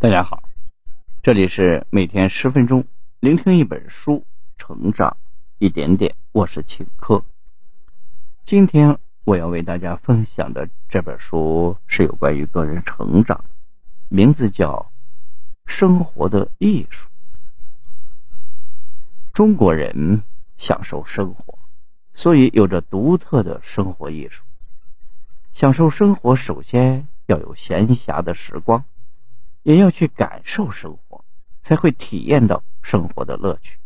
大家好，这里是每天十分钟聆听一本书，成长一点点。我是请客。今天我要为大家分享的这本书是有关于个人成长，名字叫《生活的艺术》。中国人享受生活，所以有着独特的生活艺术。享受生活，首先要有闲暇的时光。也要去感受生活，才会体验到生活的乐趣。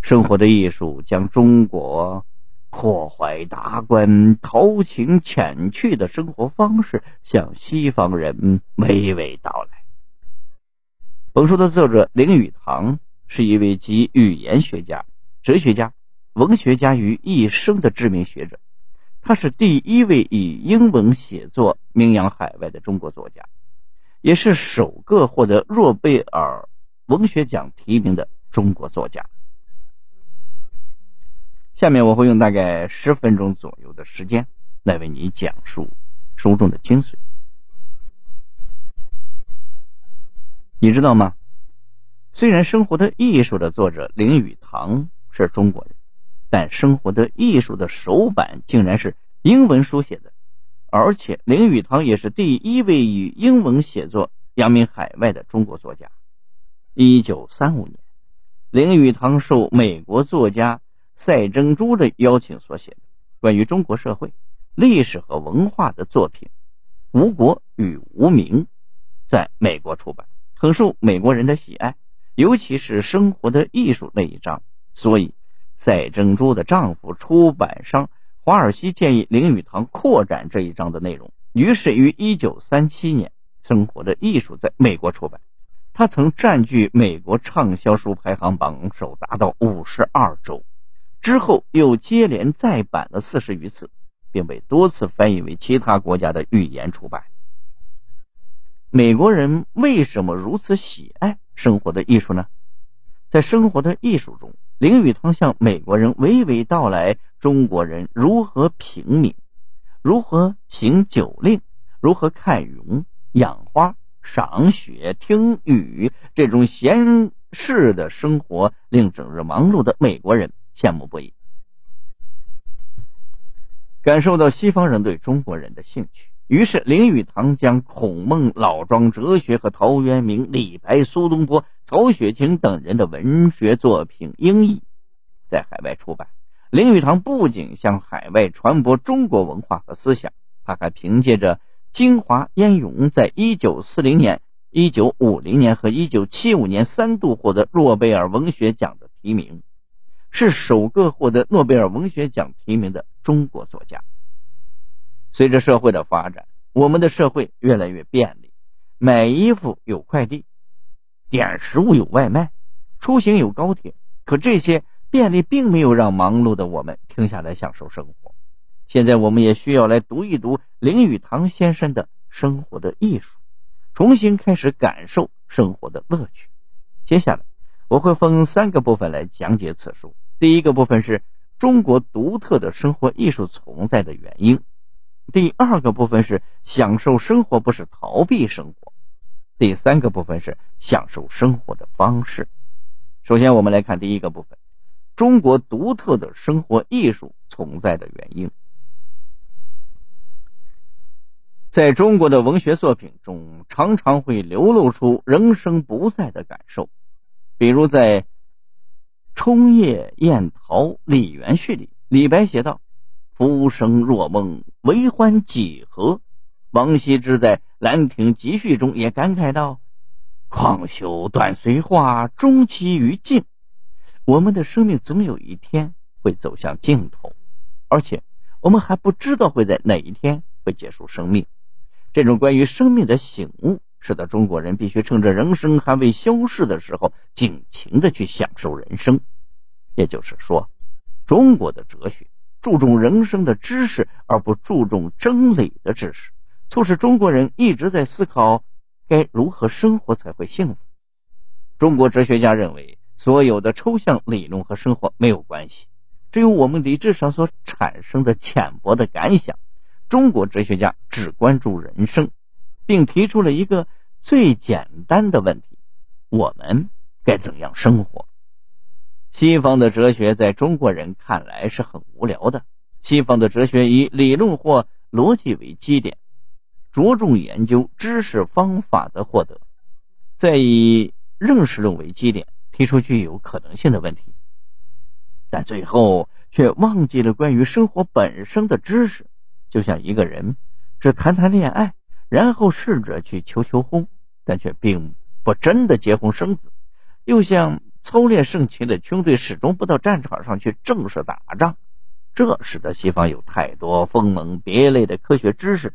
生活的艺术将中国阔怀达观、豪情浅趣的生活方式向西方人娓娓道来。本书的作者林语堂是一位集语言学家、哲学家、文学家于一身的知名学者，他是第一位以英文写作名扬海外的中国作家。也是首个获得诺贝尔文学奖提名的中国作家。下面我会用大概十分钟左右的时间来为你讲述书中的精髓。你知道吗？虽然《生活的艺术》的作者林语堂是中国人，但《生活的艺术》的首版竟然是英文书写的。而且，林语堂也是第一位以英文写作扬名海外的中国作家。一九三五年，林语堂受美国作家赛珍珠的邀请所写的关于中国社会、历史和文化的作品《吴国与无名》在美国出版，很受美国人的喜爱，尤其是生活的艺术那一章。所以，赛珍珠的丈夫出版商。华尔西建议林语堂扩展这一章的内容，于是于1937年，《生活的艺术》在美国出版。他曾占据美国畅销书排行榜首达到五十二周，之后又接连再版了四十余次，并被多次翻译为其他国家的语言出版。美国人为什么如此喜爱《生活的艺术》呢？在《生活的艺术》中。林语堂向美国人娓娓道来中国人如何平民，如何行酒令，如何看云、养花、赏雪、听雨，这种闲适的生活令整日忙碌的美国人羡慕不已。感受到西方人对中国人的兴趣，于是林语堂将孔孟老庄哲学和陶渊明、李白、苏东坡。曹雪芹等人的文学作品英译，在海外出版。林语堂不仅向海外传播中国文化和思想，他还凭借着《京华烟涌》在1940年、1950年和1975年三度获得诺贝尔文学奖的提名，是首个获得诺贝尔文学奖提名的中国作家。随着社会的发展，我们的社会越来越便利，买衣服有快递。点食物有外卖，出行有高铁，可这些便利并没有让忙碌的我们停下来享受生活。现在我们也需要来读一读林语堂先生的生活的艺术，重新开始感受生活的乐趣。接下来我会分三个部分来讲解此书。第一个部分是中国独特的生活艺术存在的原因；第二个部分是享受生活不是逃避生活。第三个部分是享受生活的方式。首先，我们来看第一个部分：中国独特的生活艺术存在的原因。在中国的文学作品中，常常会流露出人生不在的感受。比如在《春夜宴桃李园序》里，李白写道：“浮生若梦，为欢几何？”王羲之在《兰亭集序》中也感慨道：“况修断随化，终期于尽。”我们的生命总有一天会走向尽头，而且我们还不知道会在哪一天会结束生命。这种关于生命的醒悟，使得中国人必须趁着人生还未消逝的时候，尽情的去享受人生。也就是说，中国的哲学注重人生的知识，而不注重真理的知识。促使中国人一直在思考该如何生活才会幸福。中国哲学家认为，所有的抽象理论和生活没有关系，只有我们理智上所产生的浅薄的感想。中国哲学家只关注人生，并提出了一个最简单的问题：我们该怎样生活？西方的哲学在中国人看来是很无聊的。西方的哲学以理论或逻辑为基点，着重研究知识方法的获得，再以认识论为基点，提出具有可能性的问题，但最后却忘记了关于生活本身的知识。就像一个人只谈谈恋爱，然后试着去求求婚，但却并不真的结婚生子；又像操练盛情的军队，始终不到战场上去正式打仗。这使得西方有太多分门别类的科学知识，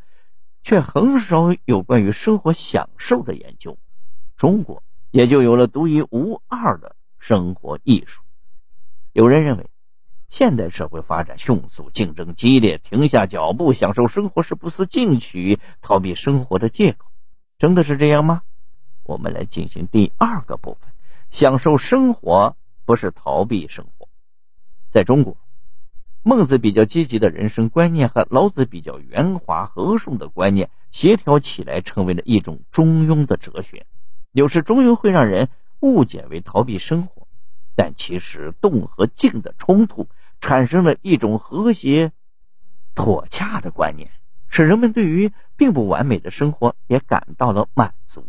却很少有关于生活享受的研究。中国也就有了独一无二的生活艺术。有人认为，现代社会发展迅速，竞争激烈，停下脚步享受生活是不思进取、逃避生活的借口。真的是这样吗？我们来进行第二个部分：享受生活不是逃避生活。在中国。孟子比较积极的人生观念和老子比较圆滑和顺的观念协调起来，成为了一种中庸的哲学。有时中庸会让人误解为逃避生活，但其实动和静的冲突产生了一种和谐、妥洽的观念，使人们对于并不完美的生活也感到了满足。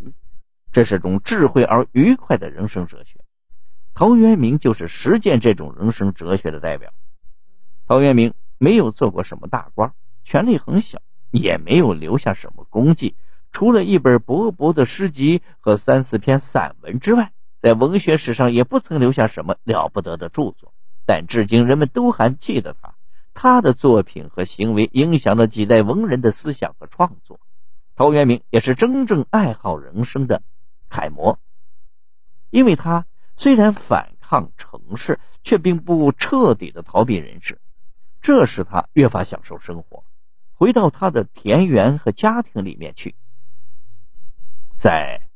这是种智慧而愉快的人生哲学。陶渊明就是实践这种人生哲学的代表。陶渊明没有做过什么大官，权力很小，也没有留下什么功绩，除了一本薄薄的诗集和三四篇散文之外，在文学史上也不曾留下什么了不得的著作。但至今人们都还记得他，他的作品和行为影响了几代文人的思想和创作。陶渊明也是真正爱好人生的楷模，因为他虽然反抗城市，却并不彻底的逃避人世。这使他越发享受生活，回到他的田园和家庭里面去，在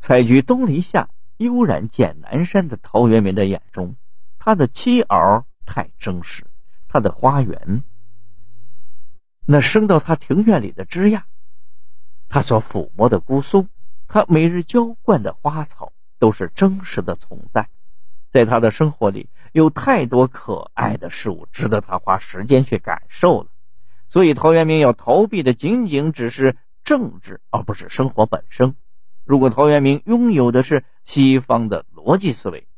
采菊东篱下，悠然见南山的陶渊明的眼中，他的妻儿太真实，他的花园，那生到他庭院里的枝桠，他所抚摸的姑苏，他每日浇灌的花草，都是真实的存在。在他的生活里，有太多可爱的事物值得他花时间去感受了。所以，陶渊明要逃避的仅仅只是政治，而不是生活本身。如果陶渊明拥有的是西方的逻辑思维，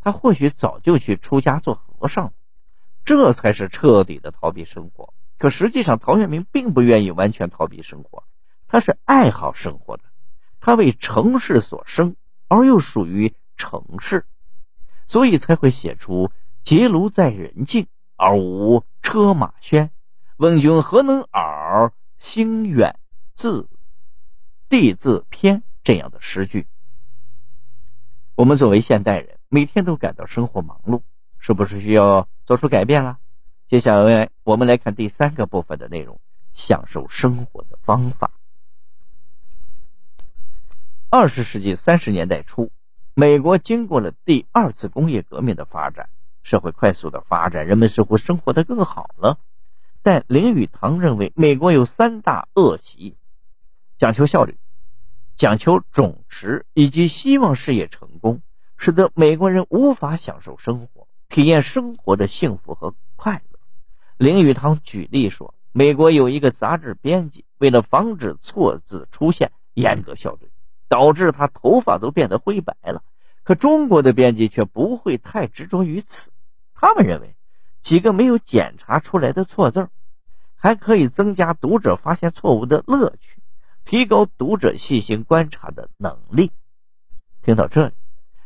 他或许早就去出家做和尚了。这才是彻底的逃避生活。可实际上，陶渊明并不愿意完全逃避生活，他是爱好生活的。他为城市所生，而又属于城市。所以才会写出“结庐在人境，而无车马喧。问君何能尔？心远自地自偏”这样的诗句。我们作为现代人，每天都感到生活忙碌，是不是需要做出改变了？接下来，我们来看第三个部分的内容：享受生活的方法。二十世纪三十年代初。美国经过了第二次工业革命的发展，社会快速的发展，人们似乎生活的更好了。但林语堂认为，美国有三大恶习：讲求效率、讲求总值，以及希望事业成功，使得美国人无法享受生活，体验生活的幸福和快乐。林语堂举例说，美国有一个杂志编辑，为了防止错字出现，严格校对。导致他头发都变得灰白了，可中国的编辑却不会太执着于此。他们认为，几个没有检查出来的错字，还可以增加读者发现错误的乐趣，提高读者细心观察的能力。听到这里，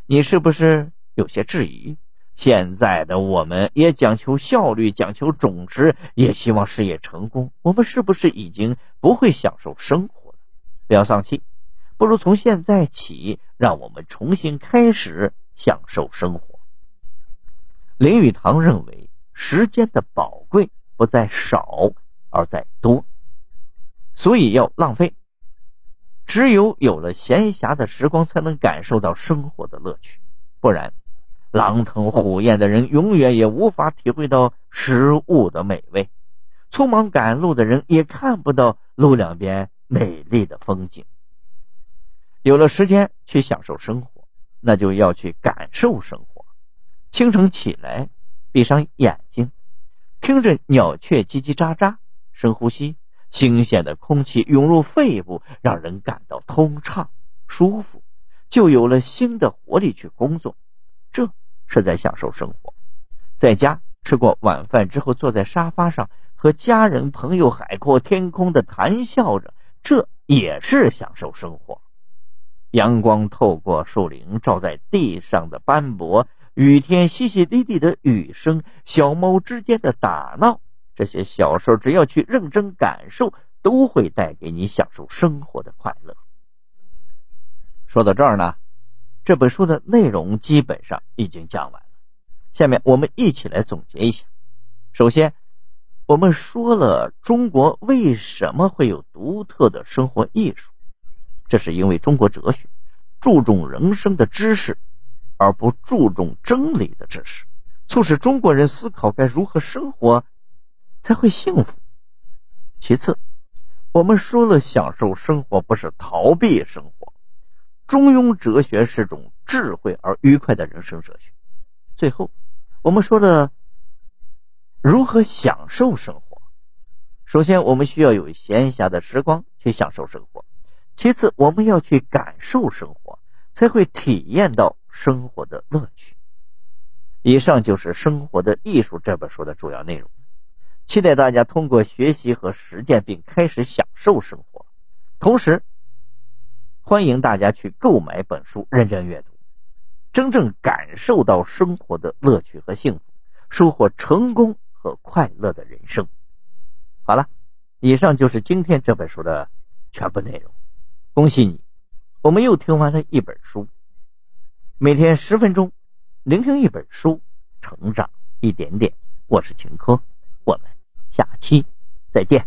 你是不是有些质疑？现在的我们也讲求效率，讲求总值，也希望事业成功，我们是不是已经不会享受生活了？不要丧气。不如从现在起，让我们重新开始享受生活。林语堂认为，时间的宝贵不在少，而在多，所以要浪费。只有有了闲暇的时光，才能感受到生活的乐趣。不然，狼吞虎咽的人永远也无法体会到食物的美味；匆忙赶路的人也看不到路两边美丽的风景。有了时间去享受生活，那就要去感受生活。清晨起来，闭上眼睛，听着鸟雀叽叽喳喳，深呼吸，新鲜的空气涌入肺部，让人感到通畅舒服，就有了新的活力去工作。这是在享受生活。在家吃过晚饭之后，坐在沙发上和家人朋友海阔天空的谈笑着，这也是享受生活。阳光透过树林照在地上的斑驳，雨天淅淅沥沥的雨声，小猫之间的打闹，这些小事只要去认真感受，都会带给你享受生活的快乐。说到这儿呢，这本书的内容基本上已经讲完了。下面我们一起来总结一下。首先，我们说了中国为什么会有独特的生活艺术，这是因为中国哲学注重人生的知识，而不注重真理的知识，促使中国人思考该如何生活才会幸福。其次，我们说了享受生活不是逃避生活，中庸哲学是种智慧而愉快的人生哲学。最后。我们说了如何享受生活。首先，我们需要有闲暇的时光去享受生活；其次，我们要去感受生活，才会体验到生活的乐趣。以上就是《生活的艺术》这本书的主要内容。期待大家通过学习和实践，并开始享受生活。同时，欢迎大家去购买本书，认真阅读。真正感受到生活的乐趣和幸福，收获成功和快乐的人生。好了，以上就是今天这本书的全部内容。恭喜你，我们又听完了一本书。每天十分钟，聆听一本书，成长一点点。我是秦科，我们下期再见。